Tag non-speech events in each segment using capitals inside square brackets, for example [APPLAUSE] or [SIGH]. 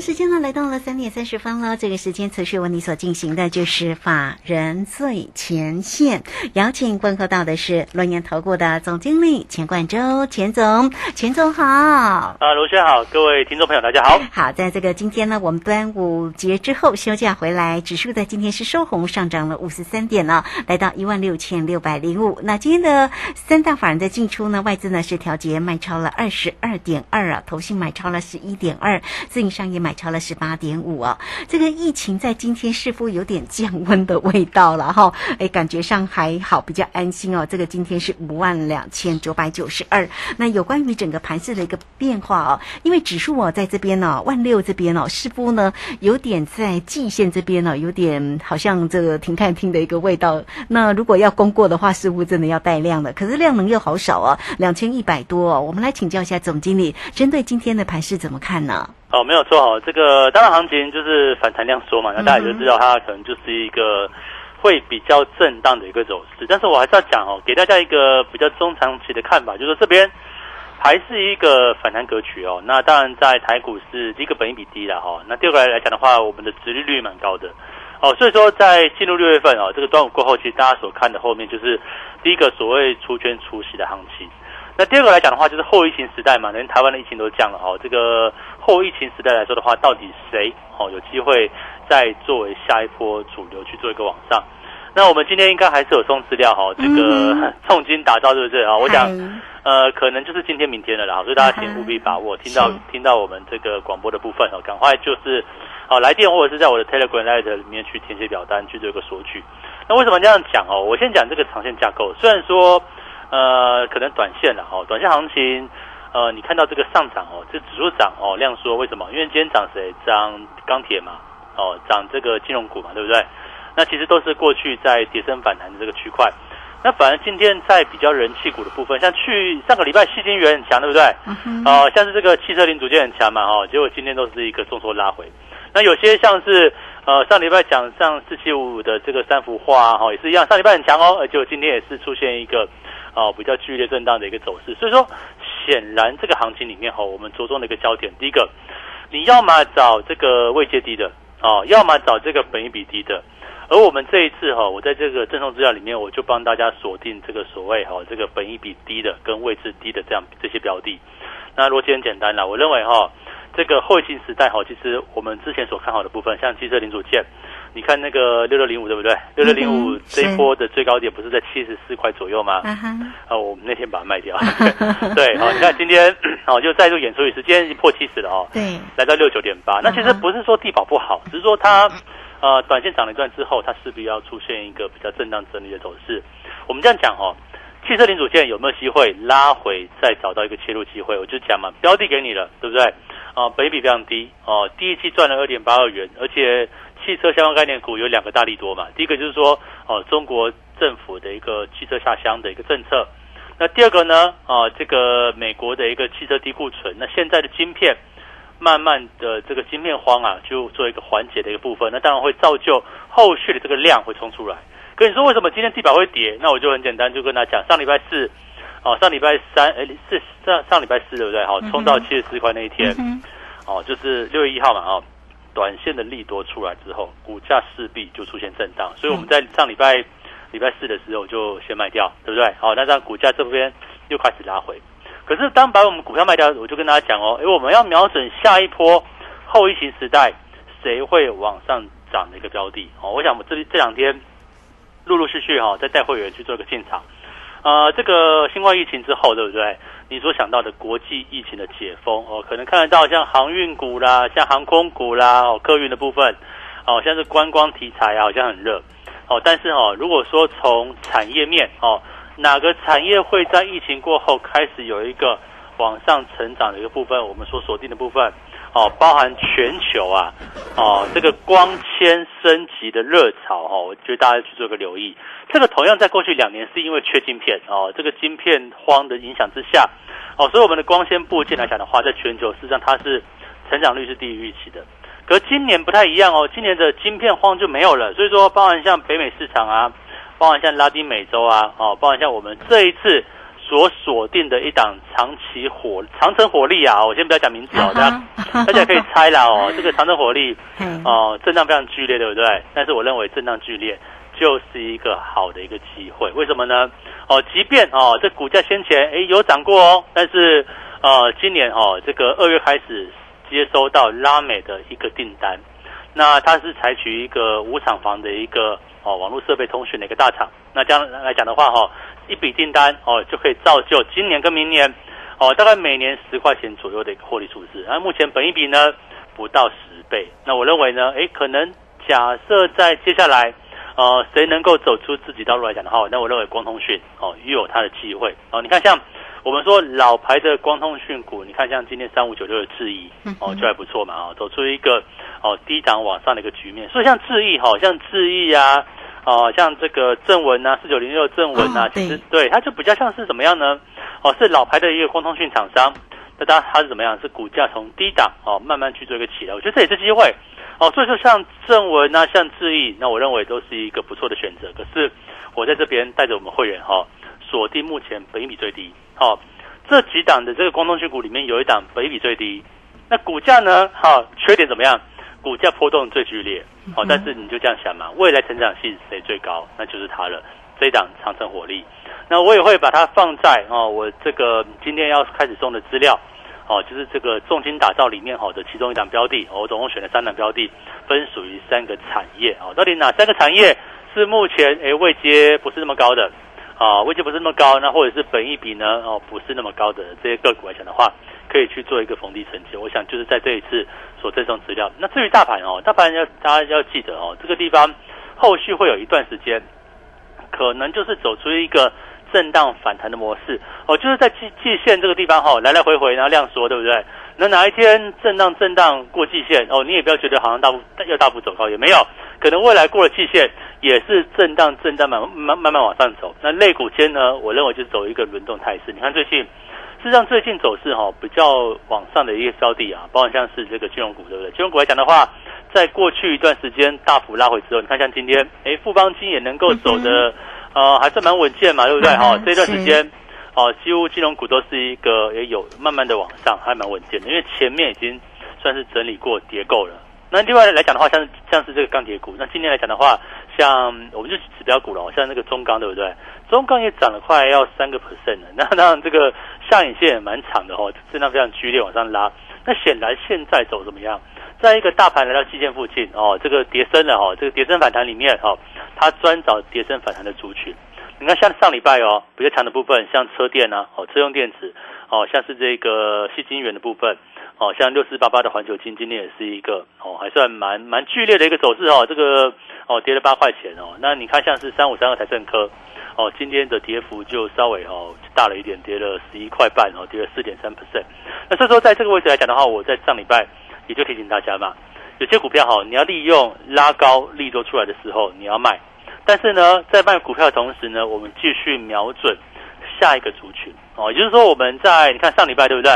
时间呢来到了三点三十分了，这个时间持续为你所进行的就是法人最前线，邀请问候到的是龙岩投顾的总经理钱冠洲，钱总，钱总好。啊，卢轩好，各位听众朋友大家好。好，在这个今天呢，我们端午节之后休假回来，指数在今天是收红，上涨了五十三点了，来到一万六千六百零五。那今天的三大法人的进出呢，外资呢是调节卖超了二十二点二啊，投信买超了十一点二，自营商也买。买超了十八点五啊！这个疫情在今天似乎有点降温的味道了哈，哎，感觉上还好，比较安心哦。这个今天是五万两千九百九十二。那有关于整个盘市的一个变化哦，因为指数哦在这边呢，万六这边哦，似乎呢有点在季线这边呢，有点好像这个停看听的一个味道。那如果要攻过的话，似乎真的要带量了，可是量能又好少啊，两千一百多。哦。我们来请教一下总经理，针对今天的盘势怎么看呢？哦，没有错哦，这个当然行情就是反弹量缩嘛，那大家就知道它可能就是一个会比较震荡的一个走势。但是我还是要讲哦，给大家一个比较中长期的看法，就是这边还是一个反弹格局哦。那当然在台股是第一个本益比低了哈，那第二个来讲的话，我们的殖利率蛮高的哦，所以说在进入六月份哦，这个端午过后，其实大家所看的后面就是第一个所谓出圈出息的行情。那第二个来讲的话，就是后疫情时代嘛，连台湾的疫情都降了哦。这个后疫情时代来说的话，到底谁哦有机会再作为下一波主流去做一个往上？那我们今天应该还是有送资料哈，这个 [LAUGHS] 重金打造对不对啊？我想呃，可能就是今天明天的啦，所以大家请务必把握。听到听到我们这个广播的部分哦，赶快就是哦来电或者是在我的 Telegram Lite 里面去填写表单去做一个索取。那为什么这样讲哦？我先讲这个长线架构，虽然说。呃，可能短线了哦，短线行情，呃，你看到这个上涨哦，这指数涨哦，量缩，为什么？因为今天涨谁？涨钢铁嘛，哦，涨这个金融股嘛，对不对？那其实都是过去在跌升反弹的这个区块。那反而今天在比较人气股的部分，像去上个礼拜细金元很强，对不对？哦，像是这个汽车零组件很强嘛，哦，结果今天都是一个重挫拉回。那有些像是呃上礼拜讲上四七五五的这个三幅画哈，也是一样，上礼拜很强哦，而且今天也是出现一个。哦，比较剧烈震荡的一个走势，所以说显然这个行情里面哈，我们着重的一个焦点，第一个，你要么找这个位阶低的哦，要么找这个本益比低的，而我们这一次哈，我在这个赠送资料里面，我就帮大家锁定这个所谓哈这个本益比低的跟位置低的这样这些标的，那逻辑很简单啦，我认为哈，这个后疫情时代哈，其实我们之前所看好的部分，像汽车零组件。你看那个六六零五对不对？六六零五这一波的最高点不是在七十四块左右吗？啊，我们那天把它卖掉。[LAUGHS] 对，好，你看今天哦，就再度演出一次，今天已经破七十了哦。对，来到六九点八。那其实不是说地保不好，只是说它呃短线涨了一段之后，它势必要出现一个比较震荡整理的走势。我们这样讲哦，汽车零组件有没有机会拉回，再找到一个切入机会？我就讲嘛，标的给你了，对不对？啊，本比非常低哦，第一期赚了二点八二元，而且。汽车相关概念股有两个大利多嘛，第一个就是说，哦，中国政府的一个汽车下乡的一个政策，那第二个呢，啊，这个美国的一个汽车低库存，那现在的晶片慢慢的这个晶片荒啊，就做一个缓解的一个部分，那当然会造就后续的这个量会冲出来。跟你说为什么今天地板会跌？那我就很简单，就跟他讲，上礼拜四，哦，上礼拜三，哎，是上上礼拜四对不对？好，冲到七十四块那一天，哦，就是六月一号嘛，哦。短线的利多出来之后，股价势必就出现震荡，所以我们在上礼拜礼拜四的时候就先卖掉，对不对？好，那让股价这边又开始拉回。可是当把我们股票卖掉，我就跟大家讲哦，哎我们要瞄准下一波后疫情时代谁会往上涨的一个标的哦。我想我们这这两天陆陆续续哈在带会员去做一个进场。呃，这个新冠疫情之后，对不对？你所想到的国际疫情的解封哦，可能看得到像航运股啦，像航空股啦，哦，客运的部分，哦，像是观光题材啊，好像很热，哦，但是哦，如果说从产业面哦，哪个产业会在疫情过后开始有一个往上成长的一个部分，我们所锁定的部分，哦，包含全球啊，哦，这个光纤升级的热潮哦，我觉得大家去做个留意。这个同样在过去两年是因为缺晶片哦，这个晶片荒的影响之下，哦，所以我们的光纤部件来讲的话，在全球事实上它是成长率是低于预期的。可今年不太一样哦，今年的晶片荒就没有了，所以说包含像北美市场啊，包含像拉丁美洲啊，哦，包含像我们这一次。所锁定的一档长期火长城火力啊，我先不要讲名字哦，大家 [LAUGHS] 大家可以猜啦哦，[LAUGHS] 这个长城火力哦，震荡非常剧烈，对不对？但是我认为震荡剧烈就是一个好的一个机会，为什么呢？哦，即便哦这股价先前诶有涨过哦，但是呃今年哦这个二月开始接收到拉美的一个订单，那它是采取一个无厂房的一个哦网络设备通讯的一个大厂，那这样来讲的话哈。一笔订单哦，就可以造就今年跟明年哦，大概每年十块钱左右的一个获利数字。那目前本一比呢不到十倍。那我认为呢，诶，可能假设在接下来，呃，谁能够走出自己道路来讲的话，那我认为光通讯哦，又有它的机会哦。你看，像我们说老牌的光通讯股，你看像今天三五九六的智易哦，就还不错嘛哦，走出一个哦低档往上的一个局面。所以像智易哈，像智易啊。哦，像这个正文啊，四九零六正文啊，其实对它就比较像是怎么样呢？哦，是老牌的一个光通讯厂商，那它它是怎么样？是股价从低档哦慢慢去做一个起来，我觉得这也是机会哦。所以说像正文啊，像智毅，那我认为都是一个不错的选择。可是我在这边带着我们会员哈，锁定目前本益比最低。好，这几档的这个光通讯股里面有一档本益比最低，那股价呢？好，缺点怎么样？股价波动最剧烈，好，但是你就这样想嘛，未来成长性谁最高，那就是它了。这一档长城火力，那我也会把它放在哦，我这个今天要开始送的资料，哦，就是这个重金打造里面好的其中一档标的，我总共选了三档标的，分属于三个产业，哦，到底哪三个产业是目前诶位阶不是那么高的，啊，位阶不是那么高，那或者是本益比呢，哦，不是那么高的这些个股来讲的话。可以去做一个逢低承接，我想就是在这一次所赠送资料。那至于大盘哦，大盘要大家要记得哦，这个地方后续会有一段时间，可能就是走出一个震荡反弹的模式哦，就是在季季线这个地方哈，来来回回然后量缩，对不对？那哪一天震荡震荡过季线哦，你也不要觉得好像大幅要大幅走高，也没有，可能未来过了季线也是震荡震荡慢慢慢慢往上走。那类股间呢，我认为就是走一个轮动态势。你看最近。事实上，最近走势哈比较往上的一个标的啊，包括像是这个金融股，对不对？金融股来讲的话，在过去一段时间大幅拉回之后，你看像今天，哎，富邦金也能够走的，呃，还是蛮稳健嘛，对不对？哈，这段时间，哦，几乎金融股都是一个也有慢慢的往上，还蛮稳健的，因为前面已经算是整理过跌够了。那另外来讲的话，像像是这个钢铁股，那今天来讲的话，像我们就指标股了，像那个中钢，对不对？中钢也涨了快要三个 percent 了，那那这个下影线也蛮长的哦，震荡非常剧烈往上拉。那显然现在走怎么样？在一个大盘来到季线附近哦，这个跌升了哦，这个跌升反弹里面哦，它专找跌升反弹的族群。你看像上礼拜哦，比较强的部分，像车电啊，哦，车用电子，哦，像是这个细晶圆的部分。哦，像六四八八的环球金今天也是一个哦，还算蛮蛮剧烈的一个走势哦。这个哦跌了八块钱哦。那你看像是三五三二台政科哦，今天的跌幅就稍微哦大了一点，跌了十一块半哦，跌了四点三 percent。那所以说在这个位置来讲的话，我在上礼拜也就提醒大家嘛，有些股票哈，你要利用拉高利多出来的时候你要卖，但是呢，在卖股票的同时呢，我们继续瞄准下一个族群哦，也就是说我们在你看上礼拜对不对？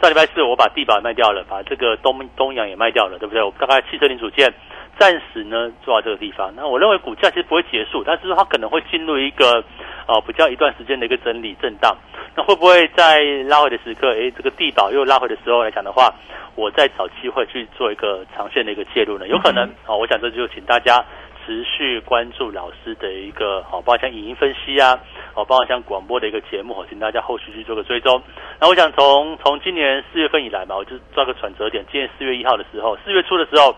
上礼拜四我把地保卖掉了，把这个东东阳也卖掉了，对不对？我大概汽车零组件暂时呢做到这个地方。那我认为股价其实不会结束，但是说它可能会进入一个呃比较一段时间的一个整理震荡。那会不会在拉回的时刻，诶，这个地保又拉回的时候来讲的话，我再找机会去做一个长线的一个介入呢？有可能啊，我想这就请大家。持续关注老师的一个好，包括像影音分析啊，哦，包括像广播的一个节目，请大家后续去做个追踪。那我想从从今年四月份以来嘛，我就抓个转折点。今年四月一号的时候，四月初的时候，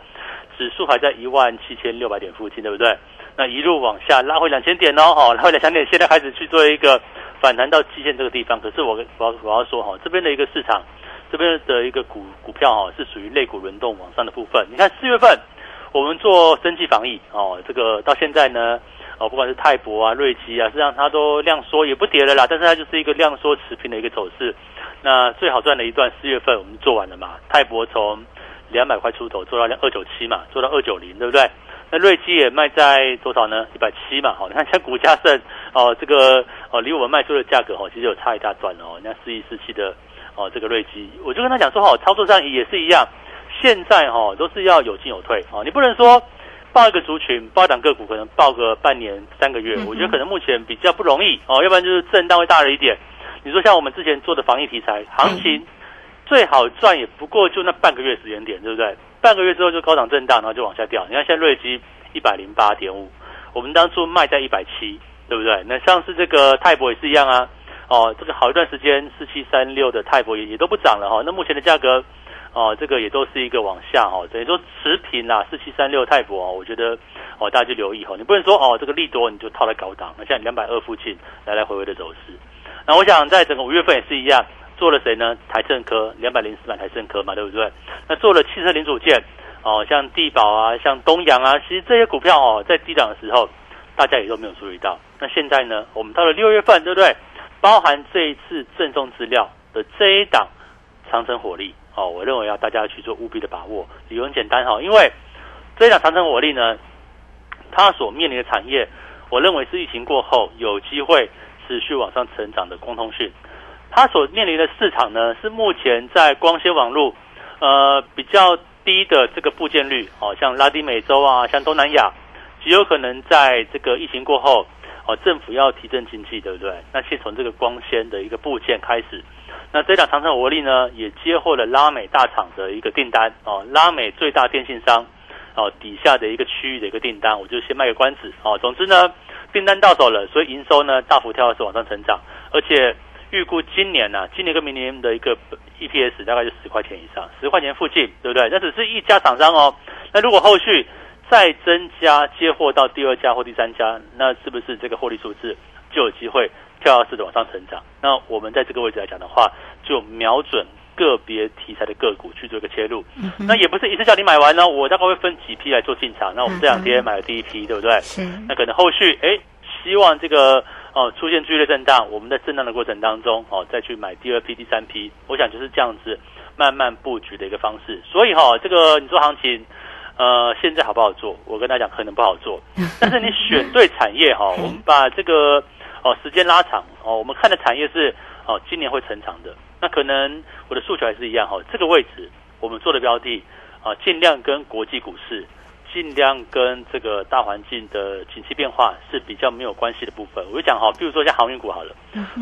指数还在一万七千六百点附近，对不对？那一路往下拉回两千点哦，哈，拉回两千点，现在开始去做一个反弹到基线这个地方。可是我我我要说哈，这边的一个市场，这边的一个股股票哈，是属于类股轮动往上的部分。你看四月份。我们做生计防疫哦，这个到现在呢，哦，不管是泰博啊、瑞基啊，实际上它都量缩，也不跌了啦。但是它就是一个量缩持平的一个走势。那最好赚的一段四月份我们做完了嘛？泰博从两百块出头，做到二九七嘛，做到二九零，对不对？那瑞基也卖在多少呢？一百七嘛，好，你看像股价剩哦，这个哦，离我们卖出的价格哦，其实有差一大段哦。那四一四七的哦，这个瑞基，我就跟他讲说，哦，操作上也是一样，现在哈都是要有进有退哦，你不能说报一个族群，报档个股，可能报个半年、三个月，我觉得可能目前比较不容易哦，要不然就是震荡会大了一点。你说像我们之前做的防疫题材行情。[CLEARS THROAT] 最好赚也不过就那半个月时间点，对不对？半个月之后就高档震荡，然后就往下掉。你看现在瑞基一百零八点五，我们当初卖在一百七，对不对？那像是这个泰博也是一样啊。哦，这个好一段时间四七三六的泰博也也都不涨了哈。那目前的价格，哦，这个也都是一个往下哈，等于说持平啦。四七三六泰博哦，我觉得哦大家就留意哈，你不能说哦这个利多你就套在高档，那像两百二附近来来回回的走势。那我想在整个五月份也是一样。做了谁呢？台政科两百零四版台政科嘛，对不对？那做了汽车零组件哦，像地宝啊，像东阳啊，其实这些股票哦，在低档的时候，大家也都没有注意到。那现在呢，我们到了六月份，对不对？包含这一次赠送资料的这一档长城火力哦，我认为要大家去做务必的把握。理由很简单哈，因为这一档长城火力呢，它所面临的产业，我认为是疫情过后有机会持续往上成长的光通讯。它所面临的市场呢，是目前在光纤网络，呃比较低的这个部件率，哦，像拉丁美洲啊，像东南亚，极有可能在这个疫情过后，哦，政府要提振经济，对不对？那先从这个光纤的一个部件开始。那这档长城活力呢，也接获了拉美大厂的一个订单，哦，拉美最大电信商，哦，底下的一个区域的一个订单，我就先卖个关子，哦，总之呢，订单到手了，所以营收呢大幅跳是往上成长，而且。预估今年呢，今年跟明年的一个 EPS 大概就十块钱以上，十块钱附近，对不对？那只是一家厂商哦。那如果后续再增加接货到第二家或第三家，那是不是这个获利数字就有机会跳跃式的往上成长？那我们在这个位置来讲的话，就瞄准个别题材的个股去做一个切入。那也不是一次叫你买完呢，我大概会分几批来做进场。那我们这两天买了第一批，对不对？那可能后续哎，希望这个。哦，出现剧烈震荡，我们在震荡的过程当中，哦，再去买第二批、第三批，我想就是这样子慢慢布局的一个方式。所以哈，这个你说行情，呃，现在好不好做？我跟大家讲，可能不好做。[LAUGHS] 但是你选对产业哈，[LAUGHS] 我们把这个哦时间拉长哦，我们看的产业是哦今年会成长的。那可能我的诉求还是一样哈，这个位置我们做的标的啊，尽量跟国际股市。尽量跟这个大环境的景气变化是比较没有关系的部分。我就讲哈，比如说像航运股好了，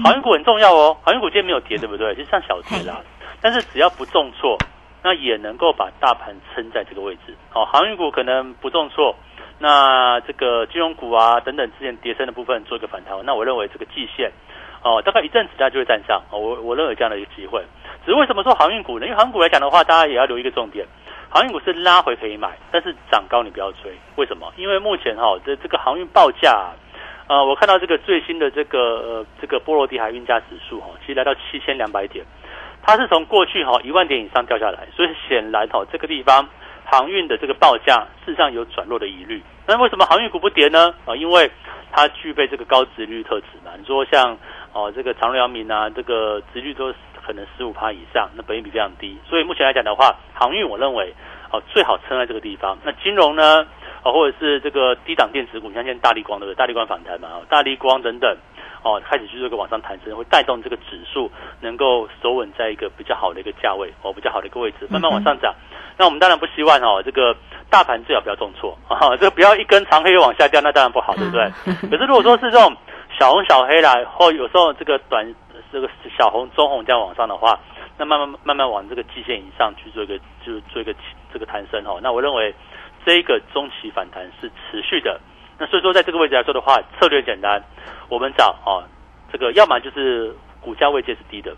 航运股很重要哦。航运股今天没有跌，对不对？就像小跌啦。但是只要不重挫，那也能够把大盘撑在这个位置。哦，航运股可能不重挫，那这个金融股啊等等之前跌升的部分做一个反弹。那我认为这个季线哦，大概一阵子它就会站上。哦，我我认为这样的一个机会。只是为什么说航运股呢？因为航运股来讲的话，大家也要留一个重点。航运股是拉回可以买，但是涨高你不要追。为什么？因为目前哈这这个航运报价，呃，我看到这个最新的这个呃这个波罗的海运价指数哈，其实来到七千两百点，它是从过去哈一万点以上掉下来，所以显然哈这个地方航运的这个报价事实上有转弱的疑虑。那为什么航运股不跌呢？啊，因为它具备这个高值率特质嘛。你说像哦这个长辽明啊，这个值率都。可能十五趴以上，那本益比非常低，所以目前来讲的话，航运我认为哦最好撑在这个地方。那金融呢，哦或者是这个低档电子股，像现在大力光对不对？大力光反弹嘛，哦大力光等等，哦开始去做一个往上弹升，会带动这个指数能够守稳在一个比较好的一个价位，哦比较好的一个位置，慢慢往上涨。那我们当然不希望哦这个大盘最好不要重挫啊，这个不要一根长黑往下掉，那当然不好，对不对？[LAUGHS] 可是如果说是这种小红小黑啦，或有时候这个短。这个小红、中红这样往上的话，那慢慢慢慢往这个季线以上去做一个，就做一个这个弹升哦。那我认为这一个中期反弹是持续的。那所以说，在这个位置来说的话，策略简单，我们找哦，这个要么就是股价位阶是低的，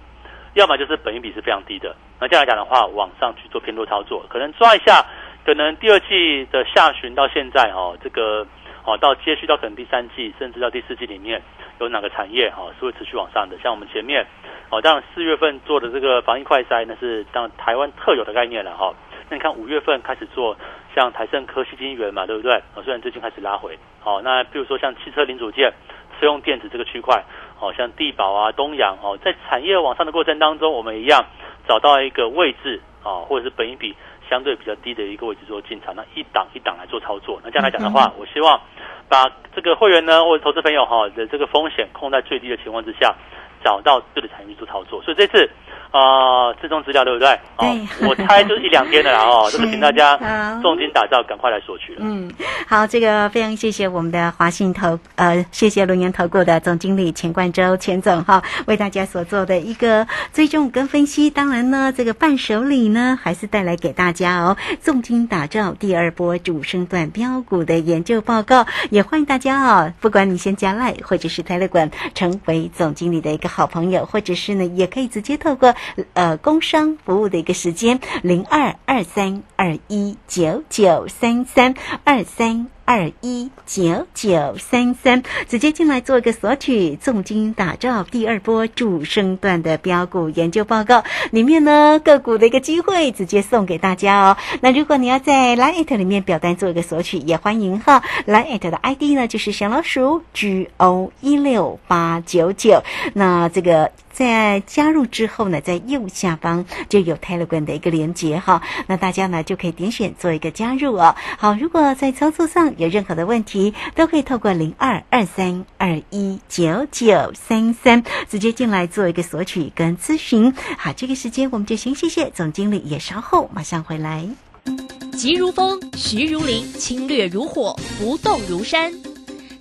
要么就是本益比是非常低的。那这样来讲的话，往上去做偏多操作，可能抓一下，可能第二季的下旬到现在哦，这个哦到接续到可能第三季，甚至到第四季里面。有哪个产业哈是会持续往上的？像我们前面，哦，当然四月份做的这个防疫快筛，那是当台湾特有的概念了哈。那你看五月份开始做，像台盛科、西金源嘛，对不对？哦，虽然最近开始拉回，好，那比如说像汽车零组件、车用电子这个区块，哦，像地宝啊、东阳哦，在产业往上的过程当中，我们一样找到一个位置啊，或者是本一比相对比较低的一个位置做进场，那一档一档来做操作。那这样来讲的话，我希望把这个会员呢或者投资朋友哈的这个风险控在最低的情况之下，找到对的产品做操作。所以这次。啊，自动资料对不对？对，我猜就是一两天的啦哦，[LAUGHS] 这个请大家重金打造，赶快来索取了。嗯，好，这个非常谢谢我们的华信投呃，谢谢龙岩投顾的总经理钱冠洲钱总哈，为大家所做的一个追踪跟分析。当然呢，这个伴手礼呢，还是带来给大家哦，重金打造第二波主升段标股的研究报告，也欢迎大家哦，不管你先加赖或者是泰勒管，成为总经理的一个好朋友，或者是呢，也可以直接透过。呃，工商服务的一个时间，零二二三二一九九三三二三。二一九九三三，直接进来做一个索取，重金打造第二波主升段的标股研究报告，里面呢个股的一个机会，直接送给大家哦。那如果你要在 Lite 里面表单做一个索取，也欢迎哈。Lite 的 ID 呢就是小老鼠 G O 一六八九九。那这个在加入之后呢，在右下方就有 Telegram 的一个连接哈。那大家呢就可以点选做一个加入哦。好，如果在操作上，有任何的问题，都可以透过零二二三二一九九三三直接进来做一个索取跟咨询。好，这个时间我们就先谢谢总经理，也稍后马上回来。急如风，徐如林，侵略如火，不动如山。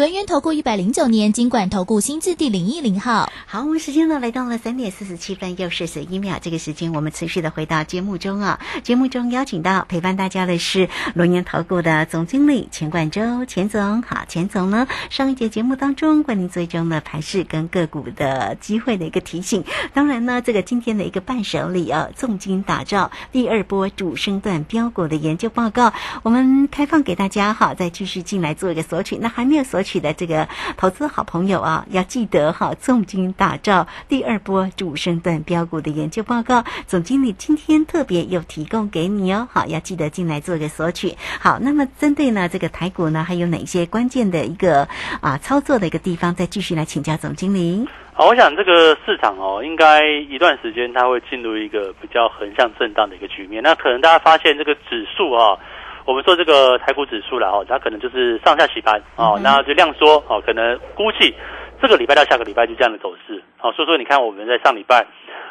轮源投顾一百零九年金管投顾新字第零一零号，好，我们时间呢来到了三点四十七分又四十一秒，这个时间我们持续的回到节目中啊。节目中邀请到陪伴大家的是轮源投顾的总经理钱冠洲，钱总好，钱总呢上一节节目当中为您追踪了盘势跟个股的机会的一个提醒，当然呢这个今天的一个伴手礼啊，重金打造第二波主升段标股的研究报告，我们开放给大家哈，再继续进来做一个索取，那还没有索。取的这个投资好朋友啊，要记得哈，重金打造第二波主升段标股的研究报告，总经理今天特别有提供给你哦，好，要记得进来做一个索取。好，那么针对呢这个台股呢，还有哪些关键的一个啊操作的一个地方，再继续来请教总经理。好，我想这个市场哦，应该一段时间它会进入一个比较横向震荡的一个局面。那可能大家发现这个指数啊。我们说这个台股指数了哈，它可能就是上下洗盘哦，那就量缩哦，可能估计这个礼拜到下个礼拜就这样的走势哦。所以说你看我们在上礼拜，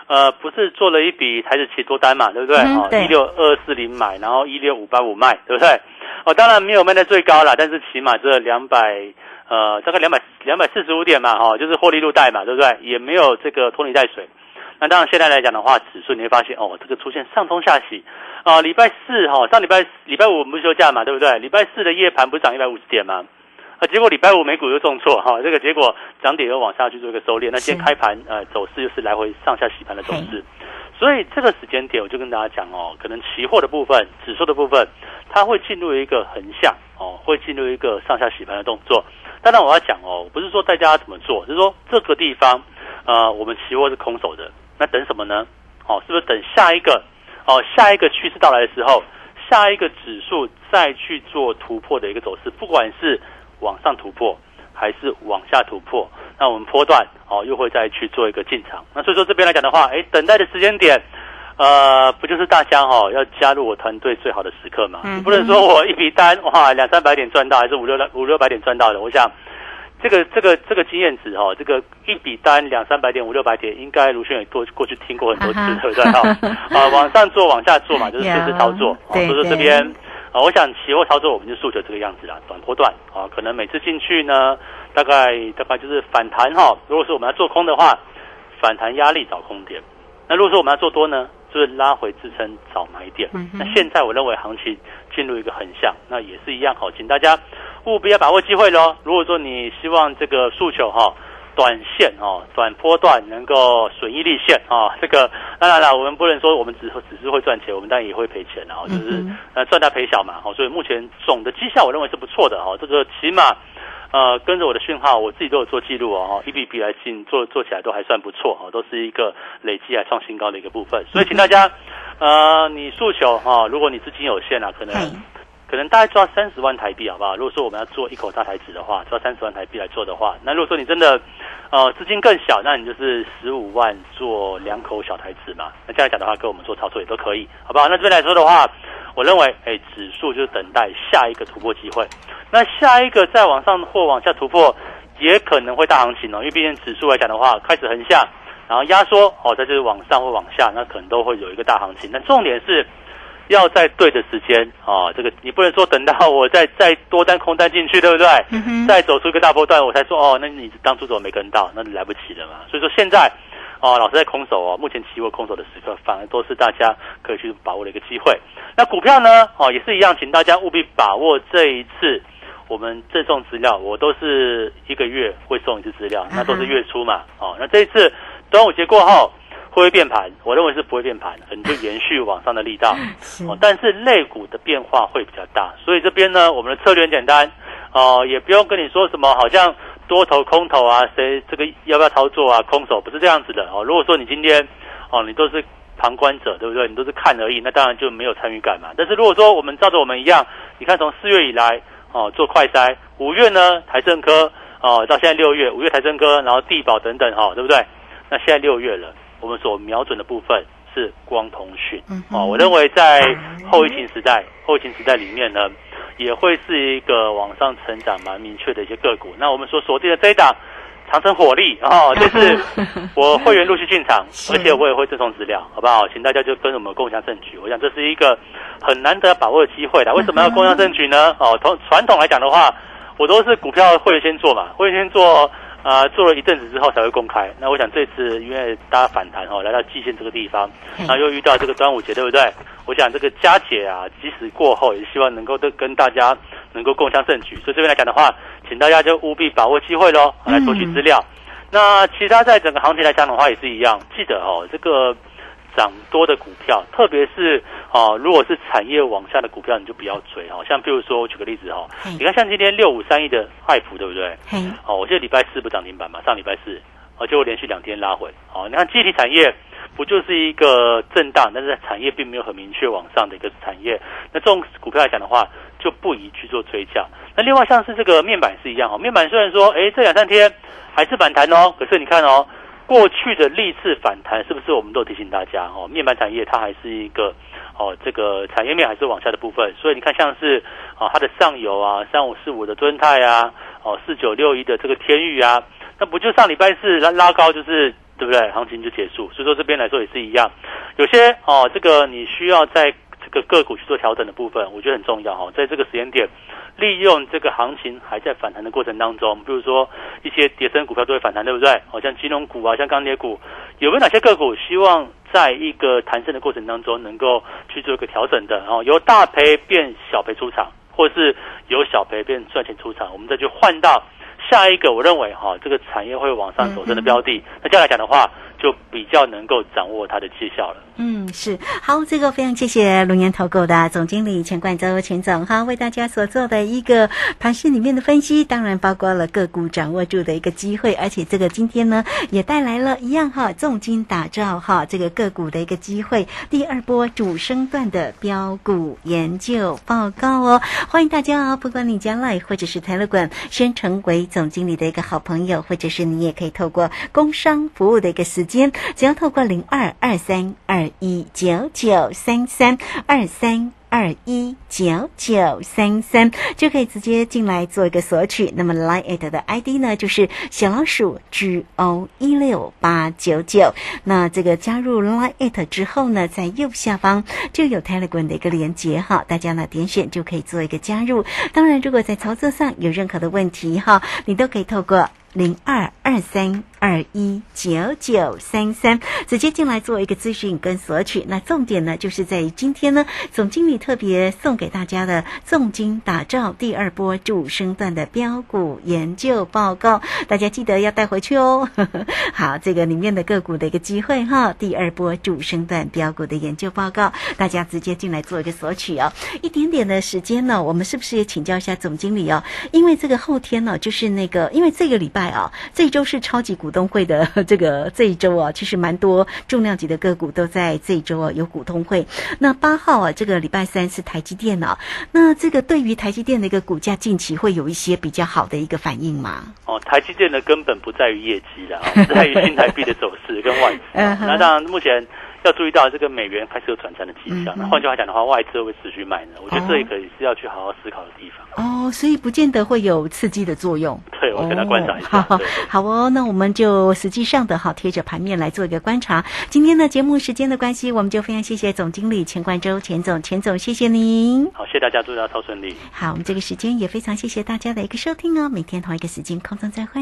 呃，不是做了一笔台子期多单嘛，对不对？哦，一六二四零买，然后一六五八五卖，对不对？哦，当然没有卖在最高了，但是起码这两百呃，大概两百两百四十五点嘛，哈，就是获利入袋嘛，对不对？也没有这个拖泥带水。那当然现在来讲的话，指数你会发现哦，这个出现上冲下洗。啊，礼拜四哈，上礼拜礼拜五我们不是休假嘛，对不对？礼拜四的夜盘不是涨一百五十点吗？啊，结果礼拜五美股又重挫哈，这个结果涨点又往下去做一个收敛。那今天开盘呃走势又是来回上下洗盘的走势，所以这个时间点我就跟大家讲哦，可能期货的部分、指数的部分，它会进入一个横向哦，会进入一个上下洗盘的动作。当然我要讲哦，不是说大家怎么做，就是说这个地方呃，我们期货是空手的，那等什么呢？哦，是不是等下一个？哦，下一个趋势到来的时候，下一个指数再去做突破的一个走势，不管是往上突破还是往下突破，那我们波段哦又会再去做一个进场。那所以说这边来讲的话，哎，等待的时间点，呃，不就是大家哈要加入我团队最好的时刻嘛？你不能说我一笔单哇两三百点赚到，还是五六五六百点赚到的？我想这个这个这个经验值哈，这个一笔单两三百点五六百点，应该卢轩也多过去听过很多次啊哈，对不对哈？[LAUGHS] 啊，往上做往下做嘛，就是顺势操作。啊对所以说这边啊，我想期货操作我们就诉求这个样子啦，短波段啊，可能每次进去呢，大概大概就是反弹哈。如果说我们要做空的话，反弹压力找空点。那如果说我们要做多呢，就是拉回支撑找买点。嗯那现在我认为行情进入一个横向，那也是一样好，请大家务必要把握机会喽。如果说你希望这个诉求哈、短线哦，短波段能够损益立现啊、这个当然了，我们不能说我们只只是会赚钱，我们当然也会赔钱啊，就是赚大赔小嘛。哦，所以目前总的绩效我认为是不错的哈、这个起码呃跟着我的讯号，我自己都有做记录哦，一笔笔来进做做起来都还算不错哦，都是一个累积还创新高的一个部分。所以请大家呃，你诉求哈、如果你资金有限啊，可能。可能大概抓三十万台币，好不好？如果说我们要做一口大台子的话，抓三十万台币来做的话，那如果说你真的呃资金更小，那你就是十五万做两口小台子嘛。那这样来讲的话，跟我们做操作也都可以，好不好？那这边来说的话，我认为，哎，指数就是等待下一个突破机会。那下一个再往上或往下突破，也可能会大行情哦，因为毕竟指数来讲的话，开始横向，然后压缩哦，再就是往上或往下，那可能都会有一个大行情。那重点是。要在对的时间啊，这个你不能说等到我再再多单空单进去，对不对？嗯哼再走出一个大波段，我才说哦，那你当初怎么没跟到？那你来不及了嘛。所以说现在哦，老师在空手哦，目前期货空手的时刻，反而都是大家可以去把握的一个机会。那股票呢？哦，也是一样，请大家务必把握这一次我们赠送资料，我都是一个月会送一次资料，那都是月初嘛。哦，那这一次端午节过后。会不会变盘？我认为是不会变盘，可能就延续往上的力道。是哦，但是类股的变化会比较大，所以这边呢，我们的策略很简单，哦，也不用跟你说什么好像多头空头啊，谁这个要不要操作啊，空手不是这样子的哦。如果说你今天哦，你都是旁观者，对不对？你都是看而已，那当然就没有参与感嘛。但是如果说我们照着我们一样，你看从四月以来哦做快筛，五月呢台政科哦到现在六月，五月台政科，然后地保等等哈、哦，对不对？那现在六月了。我们所瞄准的部分是光通讯嗯哼哦，我认为在后疫情时代，后疫情时代里面呢，也会是一个往上成长蛮明确的一些个股。那我们所锁定的这一档长城火力哦，这是 [LAUGHS] 我会员陆续进场，而且我也会赠送资料，好不好？请大家就跟我们共享证据。我想这是一个很难得把握的机会的。为什么要共享证据呢？哦，从传统来讲的话，我都是股票会员先做嘛，会员先做。啊、做了一阵子之后才会公开。那我想这次因为大家反弹哦，来到季线这个地方，嘿然后又遇到这个端午节，对不对？我想这个佳节啊，即使过后，也希望能够都跟大家能够共襄盛举。所以这边来讲的话，请大家就务必把握机会喽，来索取资料。那其他在整个行情来讲的话，也是一样，记得哦，这个涨多的股票，特别是哦，如果是产业往下的股票，你就不要追哦。像譬如说，我举个例子哦，嘿你看像今天六五三一的爱普，对不对？嘿，哦，我记得礼拜四不涨停板嘛，上礼拜四，哦，就连续两天拉回。哦，你看集体产业不就是一个震荡，但是产业并没有很明确往上的一个产业。那这种股票来讲的话，就不宜去做追加。那另外像是这个面板是一样哦，面板虽然说，哎，这两三天还是反弹哦，可是你看哦，过去的历次反弹是不是我们都提醒大家哦，面板产业它还是一个。哦，这个产业面还是往下的部分，所以你看像是啊它的上游啊，三五四五的敦泰啊，哦四九六一的这个天域啊，那不就上礼拜四拉拉高就是对不对？行情就结束，所以说这边来说也是一样，有些哦这个你需要在个个股去做调整的部分，我觉得很重要哈、哦，在这个时间点。利用这个行情还在反弹的过程当中，比如说一些跌升股票都会反弹，对不对？好像金融股啊，像钢铁股，有没有哪些个股希望在一个弹升的过程当中能够去做一个调整的？哦，由大赔变小赔出场，或是由小赔变赚钱出场，我们再去换到下一个，我认为哈、这个产业会往上走升的标的。那这样来讲的话，就比较能够掌握它的绩效了。嗯，是好，这个非常谢谢龙岩投顾的总经理钱冠周钱总哈，为大家所做的一个盘市里面的分析，当然包括了个股掌握住的一个机会，而且这个今天呢也带来了一样哈，重金打造哈这个个股的一个机会，第二波主升段的标股研究报告哦，欢迎大家哦，不管你将来或者是台乐馆，先成为总经理的一个好朋友，或者是你也可以透过工商服务的一个时间，只要透过零二二三二一九九三三二三。二一九九三三，就可以直接进来做一个索取。那么 Line at 的 ID 呢，就是小老鼠 G O 一六八九九。那这个加入 Line at 之后呢，在右下方就有 Telegram 的一个连接哈，大家呢点选就可以做一个加入。当然，如果在操作上有任何的问题哈，你都可以透过零二二三。二一九九三三，直接进来做一个咨询跟索取。那重点呢，就是在于今天呢，总经理特别送给大家的重金打造第二波主升段的标股研究报告，大家记得要带回去哦。[LAUGHS] 好，这个里面的个股的一个机会哈，第二波主升段标股的研究报告，大家直接进来做一个索取哦。一点点的时间呢，我们是不是也请教一下总经理哦？因为这个后天呢，就是那个，因为这个礼拜啊，这周是超级股。股东会的 [LAUGHS] 这个这一周啊，其实蛮多重量级的个股都在这一周啊有股东会。那八号啊，这个礼拜三是台积电啊，那这个对于台积电的一个股价近期会有一些比较好的一个反应吗？哦，台积电的根本不在于业绩啦，在于新台币的走势跟外资。[LAUGHS] 那当然目前。要注意到这个美元开始有转战的迹象，那换句话讲的话，外资会持续买呢。我觉得这也可以是要去好好思考的地方。哦，所以不见得会有刺激的作用。对，我跟他观察一下。好哦，那我们就实际上的好贴着盘面来做一个观察。今天的节目时间的关系，我们就非常谢谢总经理钱冠周钱总，钱总谢谢您。好，谢谢大家，祝大家超顺利。好，我们这个时间也非常谢谢大家的一个收听哦。每天同一个时间空中再会。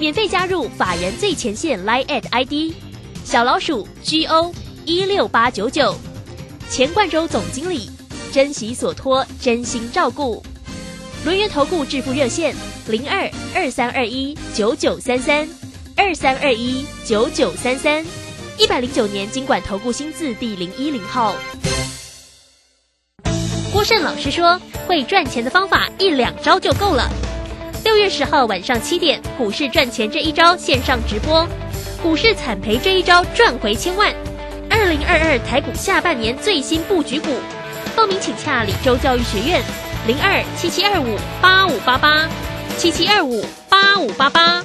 免费加入法人最前线 Line at ID 小老鼠 G O 一六八九九，钱冠洲总经理，珍惜所托，真心照顾。轮源投顾致富热线零二二三二一九九三三二三二一九九三三，一百零九年经管投顾新字第零一零号。郭胜老师说，会赚钱的方法一两招就够了。六月十号晚上七点，股市赚钱这一招线上直播，股市惨赔这一招赚回千万。二零二二台股下半年最新布局股，报名请洽李州教育学院零二七七二五八五八八七七二五八五八八。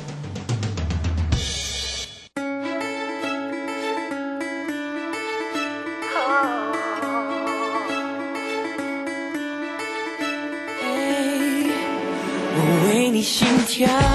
心